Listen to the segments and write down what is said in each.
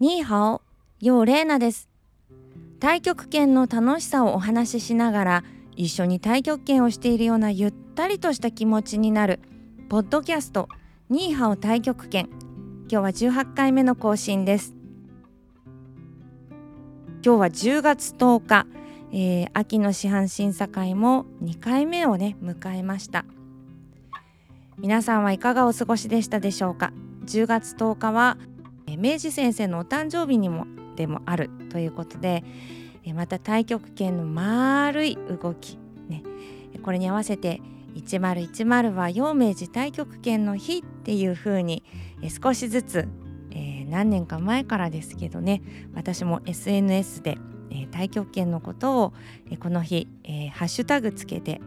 ニーハオ、ヨーレーナです。太極拳の楽しさをお話ししながら一緒に太極拳をしているようなゆったりとした気持ちになるポッドキャストニーハオ太極拳。今日は18回目の更新です。今日は10月10日、えー、秋の市販審査会も2回目をね迎えました。皆さんはいかがお過ごしでしたでしょうか？10月10日は明治先生のお誕生日にもでもあるということでまた太極拳の丸い動き、ね、これに合わせて1010は陽明寺太極拳の日っていう風に少しずつ、えー、何年か前からですけどね私も SNS で、えー、太極拳のことを、えー、この日、えハッシュタグつけて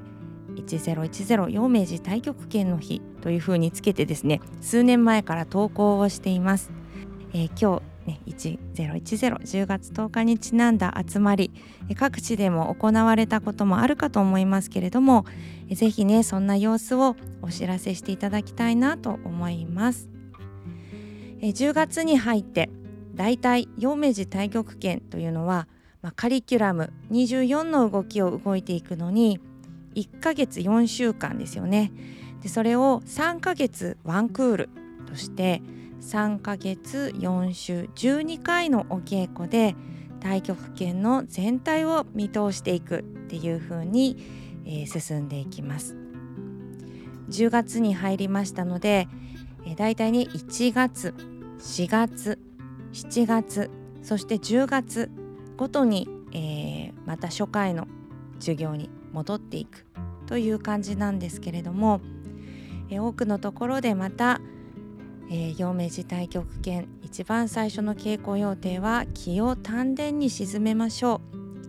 1010陽明寺太極拳の日という風につけてですね数年前から投稿をしています。え今日ね、101010月10日にちなんだ集まり各地でも行われたこともあるかと思いますけれどもぜひねそんな様子をお知らせしていただきたいなと思います。10月に入ってだいたい陽明寺太極拳というのは、まあ、カリキュラム24の動きを動いていくのに1ヶ月4週間ですよね。でそれを3ヶ月ワンクールとして3ヶ月4週12回のお稽古で太極拳の全体を見通していくっていう風に、えー、進んでいきます。10月に入りましたので、えー、だいたいね1月4月7月そして10月ごとに、えー、また初回の授業に戻っていくという感じなんですけれども、えー、多くのところでまたえー、陽明寺太極拳一番最初の稽古予定は気を丹田に沈めましょ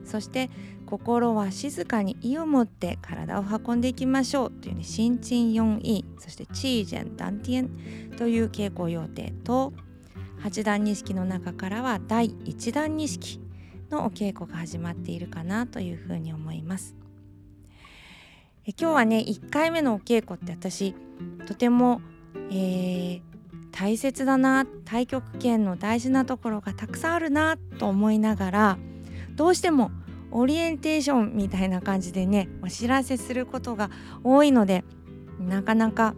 う。そして心は静かに意を持って体を運んでいきましょう。というね新陳四位そしてチージェンダンティエン。という稽古予定と八段錦の中からは第一段錦のお稽古が始まっているかなというふうに思います。え今日はね1回目のお稽古って私とても、えー、大切だな太極拳の大事なところがたくさんあるなと思いながらどうしてもオリエンテーションみたいな感じでねお知らせすることが多いのでなかなか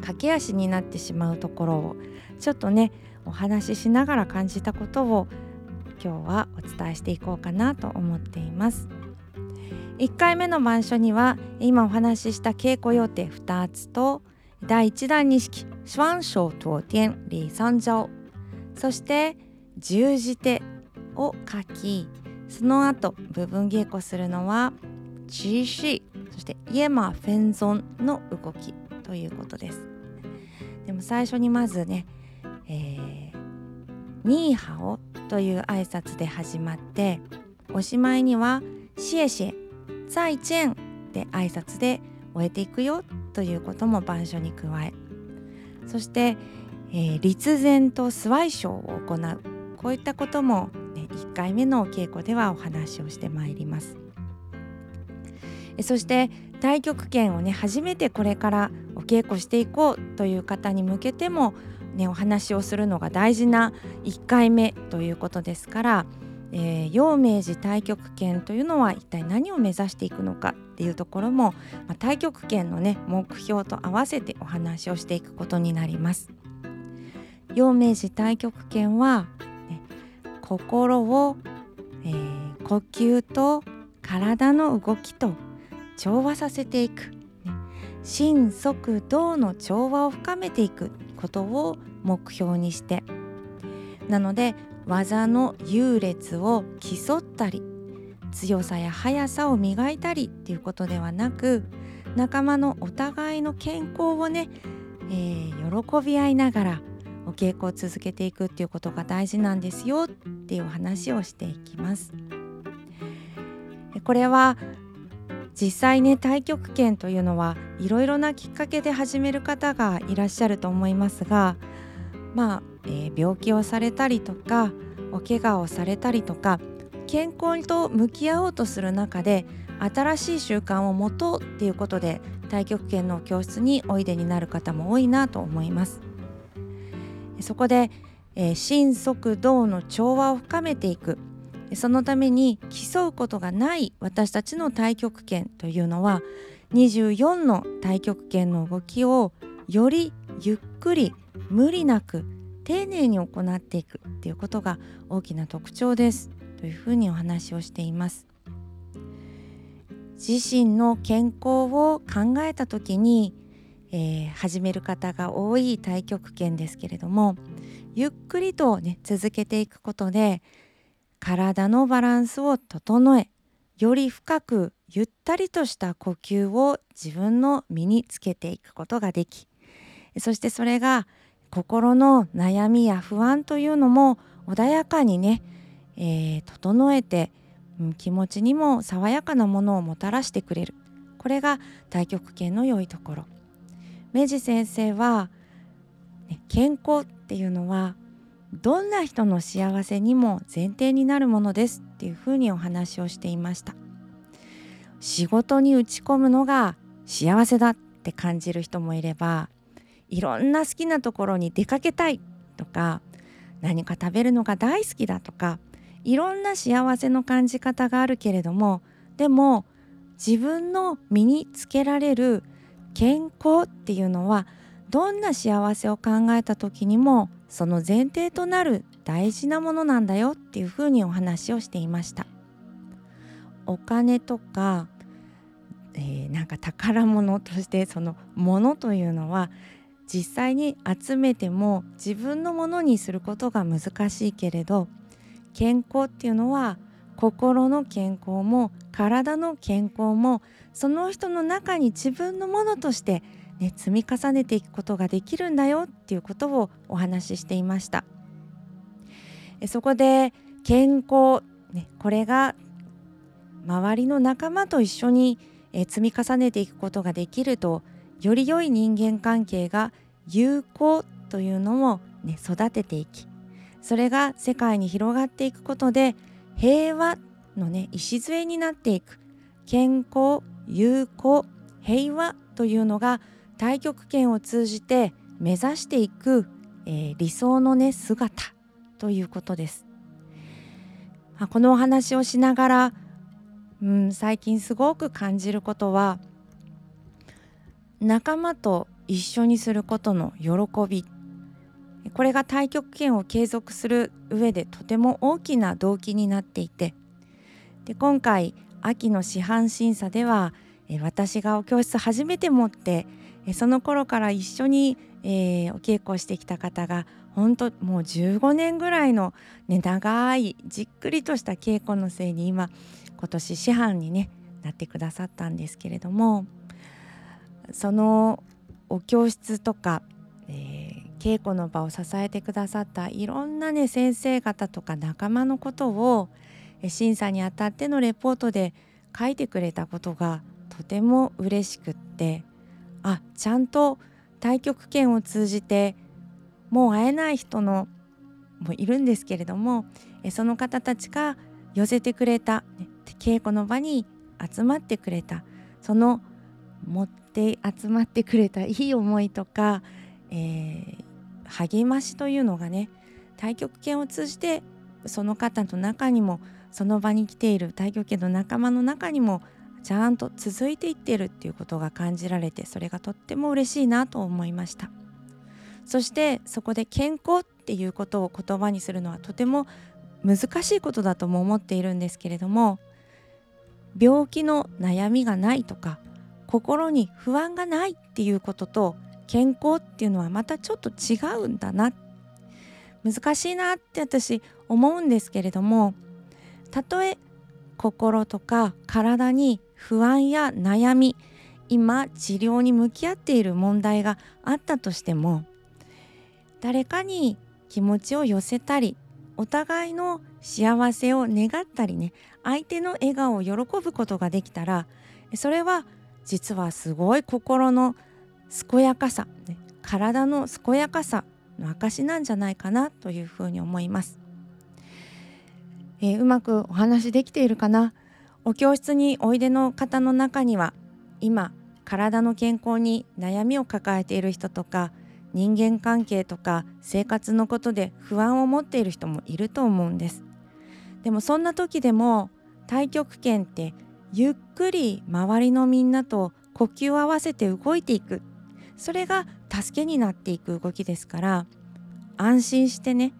駆け足になってしまうところをちょっとねお話ししながら感じたことを今日はお伝えしていこうかなと思っています。1回目の板書には今お話しした稽古予定2つと第1弾錦双手托天李三条そして十字手を書きその後部分稽古するのはチーシー。そしてイエマフェンゾンの動き。ということです。でも最初にまずね、えー、ニーハオという挨拶で始まっておしまいにはシエシエ再见で挨拶で終えていくよ。ということも板書に加えそして、えー、立前とスワイショーを行うこういったことも、ね、1回目のお稽古ではお話をしてまいります。そして太極拳をね初めてこれからお稽古していこうという方に向けても、ね、お話をするのが大事な1回目ということですからえー、陽明寺太極拳というのは一体何を目指していくのかっていうところも、まあ、太極拳のね目標と合わせてお話をしていくことになります。陽明寺太極拳は、ね、心を、えー、呼吸と体の動きと調和させていく、ね、心速動の調和を深めていくことを目標にしてなので技の優劣を競ったり強さや速さを磨いたりっていうことではなく仲間のお互いの健康をね、えー、喜び合いながらお稽古を続けていくっていうことが大事なんですよっていう話をしていきます。これは実際ね太極拳というのはいろいろなきっかけで始める方がいらっしゃると思いますがまあえー、病気をされたりとかお怪我をされたりとか健康と向き合おうとする中で新しい習慣を持とうっていうことで太極拳の教室においでになる方も多いなと思います。そこで、えー、心速動の調和を深めていく。そのために競うことがない私たちの太極拳というのは24の太極拳の動きをよりゆっくり無理なく丁寧に行っていくっていうことが大きな特徴ですというふうにお話をしています。自身の健康を考えた時に、えー、始める方が多い太極拳ですけれどもゆっくりとね続けていくことで体のバランスを整えより深くゆったりとした呼吸を自分の身につけていくことができそしてそれが心の悩みや不安というのも穏やかにね、えー、整えて、うん、気持ちにも爽やかなものをもたらしてくれる。これが太極拳の良いところ。明治先生は、ね、健康っていうのはどんな人の幸せにも前提になるものですっていうふうにお話をしていました。仕事に打ち込むのが幸せだって感じる人もいればいろんな好きなところに出かけたいとか何か食べるのが大好きだとかいろんな幸せの感じ方があるけれどもでも自分の身につけられる健康っていうのはどんな幸せを考えた時にもその前提となる大事なものなんだよっていうふうにお話をしていました。お金とか、えー、なんか宝物としてそのものというのは実際に集めても自分のものにすることが難しいけれど健康っていうのは心の健康も体の健康もその人の中に自分のものとしてね、積み重ねていくことができるんだよっていうことをお話ししていました。そこで健康、ね、これが周りの仲間と一緒に積み重ねていくことができるとより良い人間関係が有効というのも、ね、育てていきそれが世界に広がっていくことで平和のね礎になっていく健康友好平和というのが太極拳を通じて目指していく、えー、理想のね姿ということです。このお話をしながら、うん、最近すごく感じることは仲間と一緒にすることの喜び。これが太極拳を継続する上でとても大きな動機になっていて。で今回秋の師範審査では私がお教室初めて持ってその頃から一緒に、えー、お稽古してきた方が本当もう15年ぐらいの、ね、長いじっくりとした稽古のせいに今今年師範に、ね、なってくださったんですけれども。そのお教室とか、えー、稽古の場を支えてくださったいろんなね先生方とか仲間のことを審査にあたってのレポートで書いてくれたことがとても嬉しくってあちゃんと太極拳を通じてもう会えない人のもいるんですけれどもその方たちが寄せてくれた稽古の場に集まってくれたその持って集まってくれたいい思いとか、えー、励ましというのがね太極拳を通じてその方の中にもその場に来ている太極拳の仲間の中にもちゃんと続いていってるっていうことが感じられてそれがとっても嬉しいなと思いました。そしてそこで健康っていうことを言葉にするのはとても難しいことだとも思っているんですけれども病気の悩みがないとか心に不安がないっていうことと健康っていうのはまたちょっと違うんだな。難しいなって私思うんですけれどもたとえ心とか体に不安や悩み今治療に向き合っている問題があったとしても誰かに気持ちを寄せたりお互いの幸せを願ったりね相手の笑顔を喜ぶことができたらそれは実はすごい心の健やかさ、ね、体の健やかさの証なんじゃないかなというふうに思います。えー、うまくお話できているかな？お教室においでの方の中には今体の健康に悩みを抱えている人とか人間関係とか生活のことで不安を持っている人もいると思うんですでもそんな時でも太極拳ってゆっくり周りのみんなと呼吸を合わせて動いていく。それが助けになっていく動きですから安心してね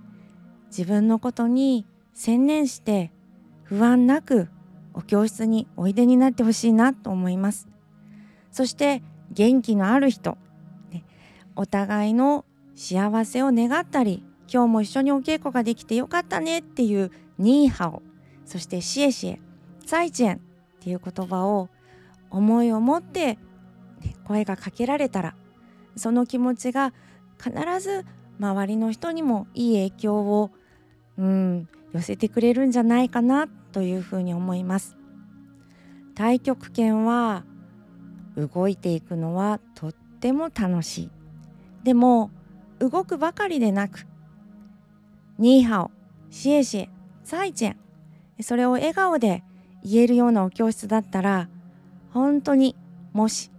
自分のことに専念して不安なくお教室においでになってほしいなと思います。そして元気のある人、お互いの幸せを願ったり今日も一緒にお稽古ができてよかったねっていうニーハオそしてシエシエサイチェンっていう言葉を思いを持って、ね、声がかけられたらその気持ちが必ず周りの人にもいい影響を、うん、寄せてくれるんじゃないかなというふうに思います。太極拳は動いていくのはとっても楽しい。でも動くばかりでなくニーハオ、シエシエ、サイチェンそれを笑顔で言えるようなお教室だったら本当にもし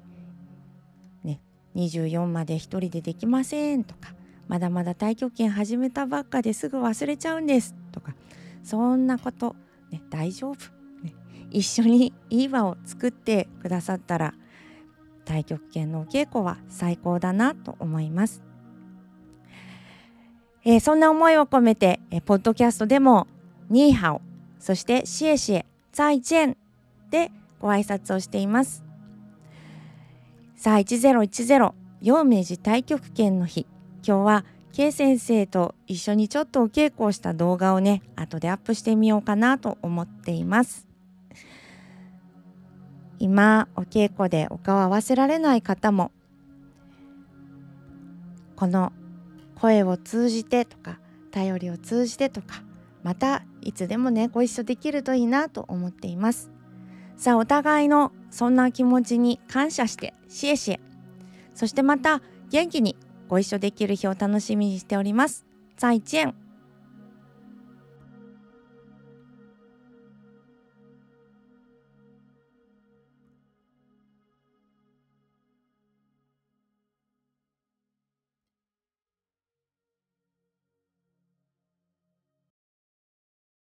ね24まで1人でできませんとかまだまだ太極拳始めたばっかですぐ忘れちゃうんですとかそんなこと、ね、大丈夫、ね、一緒にいい場を作ってくださったら太極拳のお稽古は最高だなと思います。えー、そんな思いを込めて、えー、ポッドキャストでもニーハオそしてシエシエザイチェンでご挨拶をしています。さあ1010陽明寺太極拳の日。今日は K 先生と一緒にちょっとお稽古をした動画をね後でアップしてみようかなと思っています。今お稽古でお顔合わせられない方もこの声を通じてとか頼りを通じてとかまたいつでもねご一緒できるといいなと思っていますさあお互いのそんな気持ちに感謝してシエシエそしてまた元気にご一緒できる日を楽しみにしております。再见。